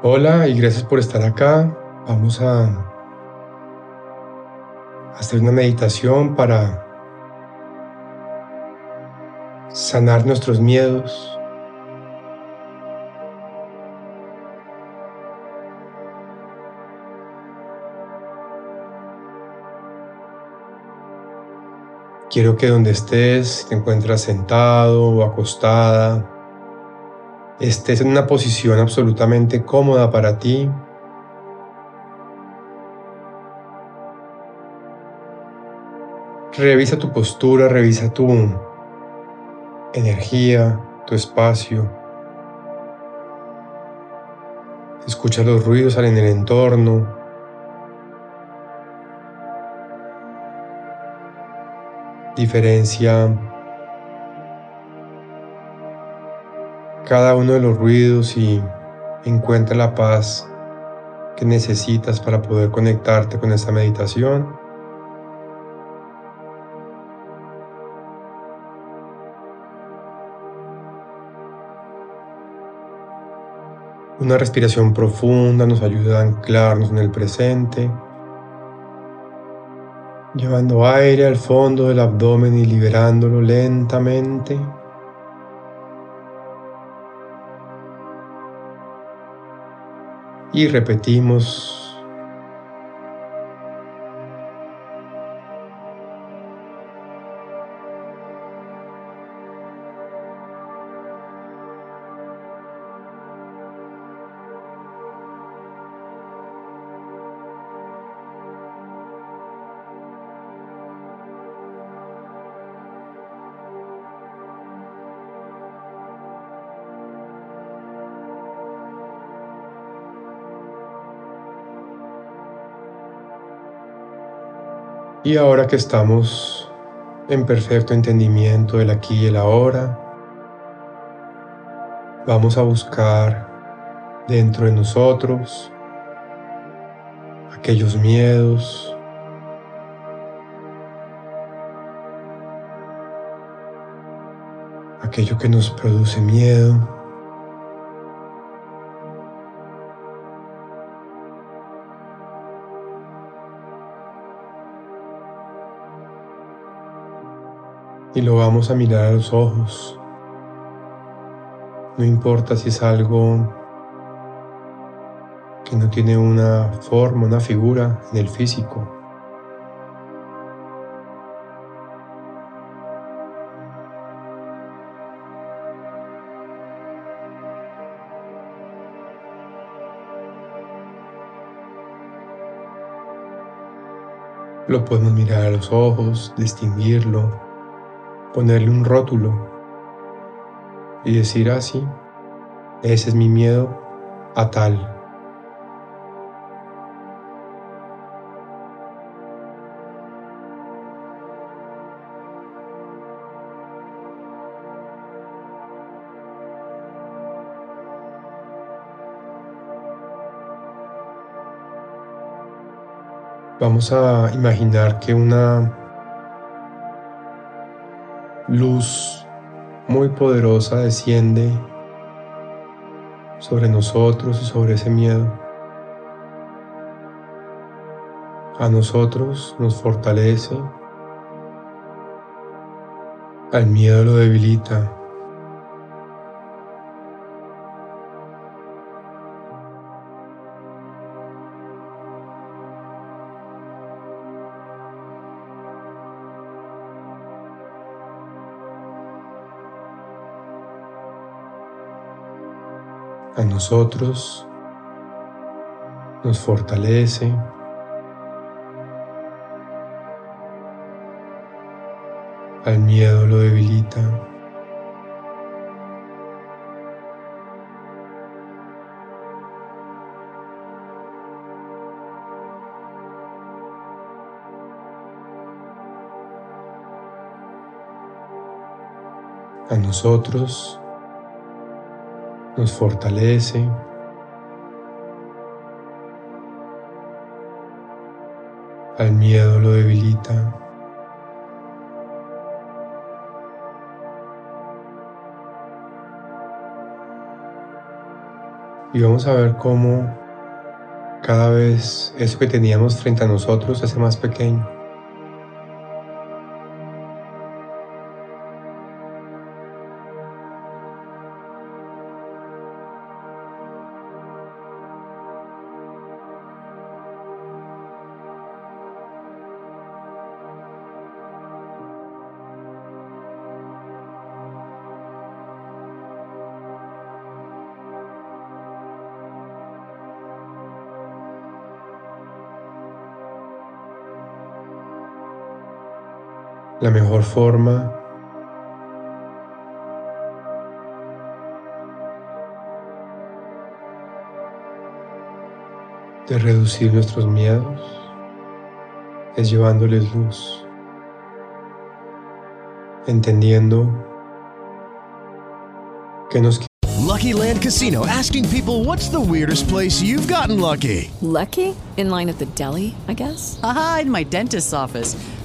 Hola y gracias por estar acá. Vamos a hacer una meditación para sanar nuestros miedos. Quiero que donde estés, te encuentras sentado o acostada, estés en una posición absolutamente cómoda para ti. Revisa tu postura, revisa tu energía, tu espacio. Escucha los ruidos en el entorno. Diferencia cada uno de los ruidos y encuentra la paz que necesitas para poder conectarte con esta meditación. Una respiración profunda nos ayuda a anclarnos en el presente llevando aire al fondo del abdomen y liberándolo lentamente. Y repetimos Y ahora que estamos en perfecto entendimiento del aquí y el ahora, vamos a buscar dentro de nosotros aquellos miedos, aquello que nos produce miedo. Y lo vamos a mirar a los ojos. No importa si es algo que no tiene una forma, una figura en el físico. Lo podemos mirar a los ojos, distinguirlo, ponerle un rótulo y decir así, ah, ese es mi miedo a tal. Vamos a imaginar que una luz muy poderosa desciende sobre nosotros y sobre ese miedo. A nosotros nos fortalece, al miedo lo debilita. Nosotros, nos fortalece. Al miedo lo debilita. A nosotros nos fortalece. Al miedo lo debilita. Y vamos a ver cómo cada vez eso que teníamos frente a nosotros se hace más pequeño. La mejor forma de reducir nuestros miedos es llevándoles luz, entendiendo que nos Lucky Land Casino asking people what's the weirdest place you've gotten lucky? Lucky? In line at the deli, I guess? Aha, in my dentist's office.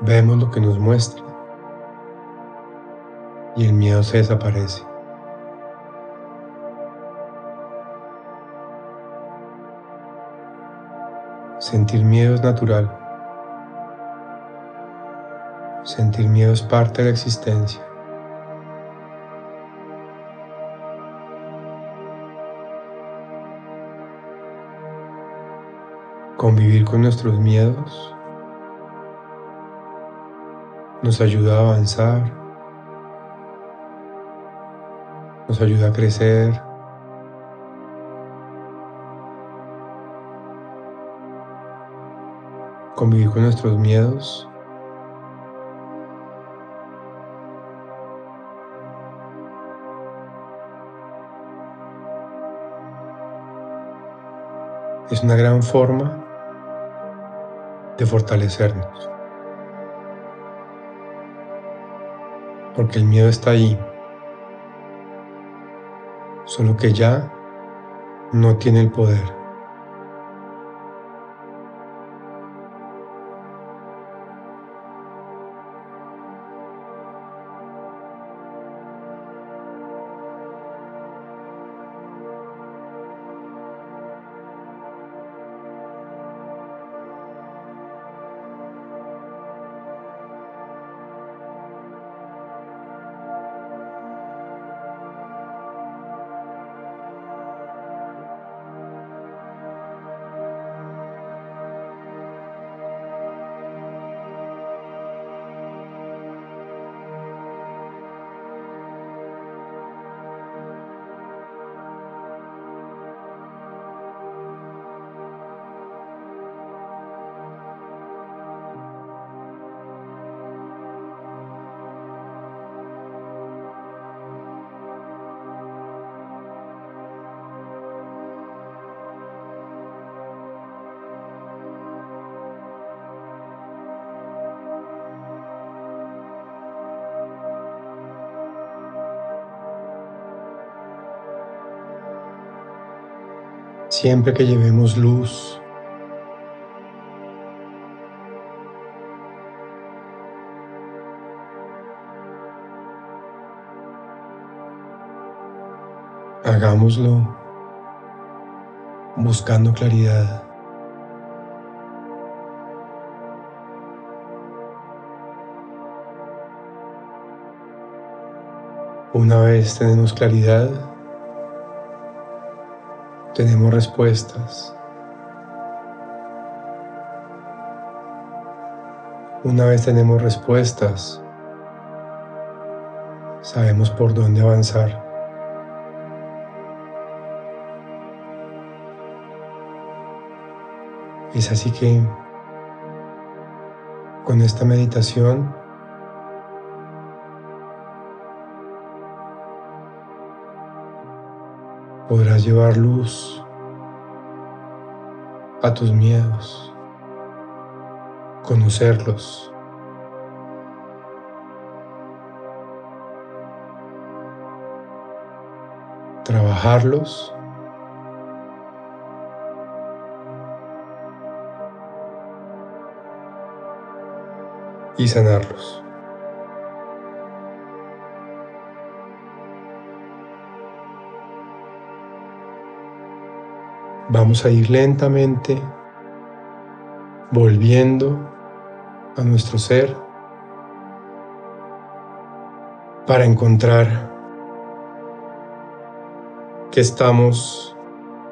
vemos lo que nos muestra y el miedo se desaparece. Sentir miedo es natural. Sentir miedo es parte de la existencia. Convivir con nuestros miedos nos ayuda a avanzar, nos ayuda a crecer. Convivir con nuestros miedos es una gran forma de fortalecernos. Porque el miedo está ahí, solo que ya no tiene el poder. siempre que llevemos luz. Hagámoslo buscando claridad. Una vez tenemos claridad, tenemos respuestas. Una vez tenemos respuestas, sabemos por dónde avanzar. Es así que con esta meditación podrás llevar luz a tus miedos, conocerlos. trabajarlos y sanarlos. Vamos a ir lentamente volviendo a nuestro ser para encontrar que estamos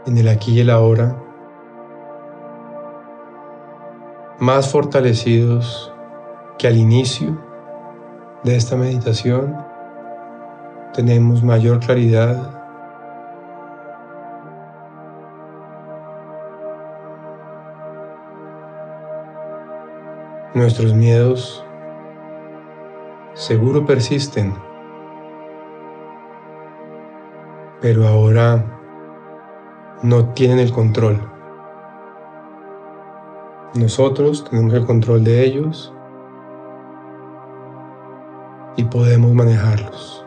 en el aquí y el ahora más fortalecidos que al inicio de esta meditación. Tenemos mayor claridad Nuestros miedos seguro persisten, pero ahora no tienen el control. Nosotros tenemos el control de ellos y podemos manejarlos.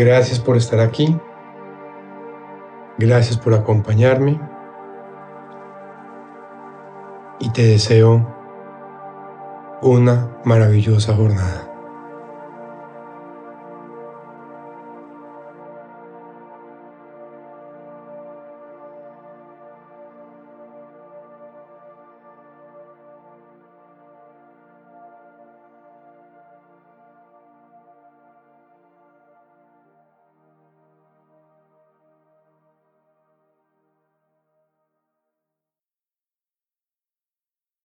Gracias por estar aquí. Gracias por acompañarme. Y te deseo una maravillosa jornada.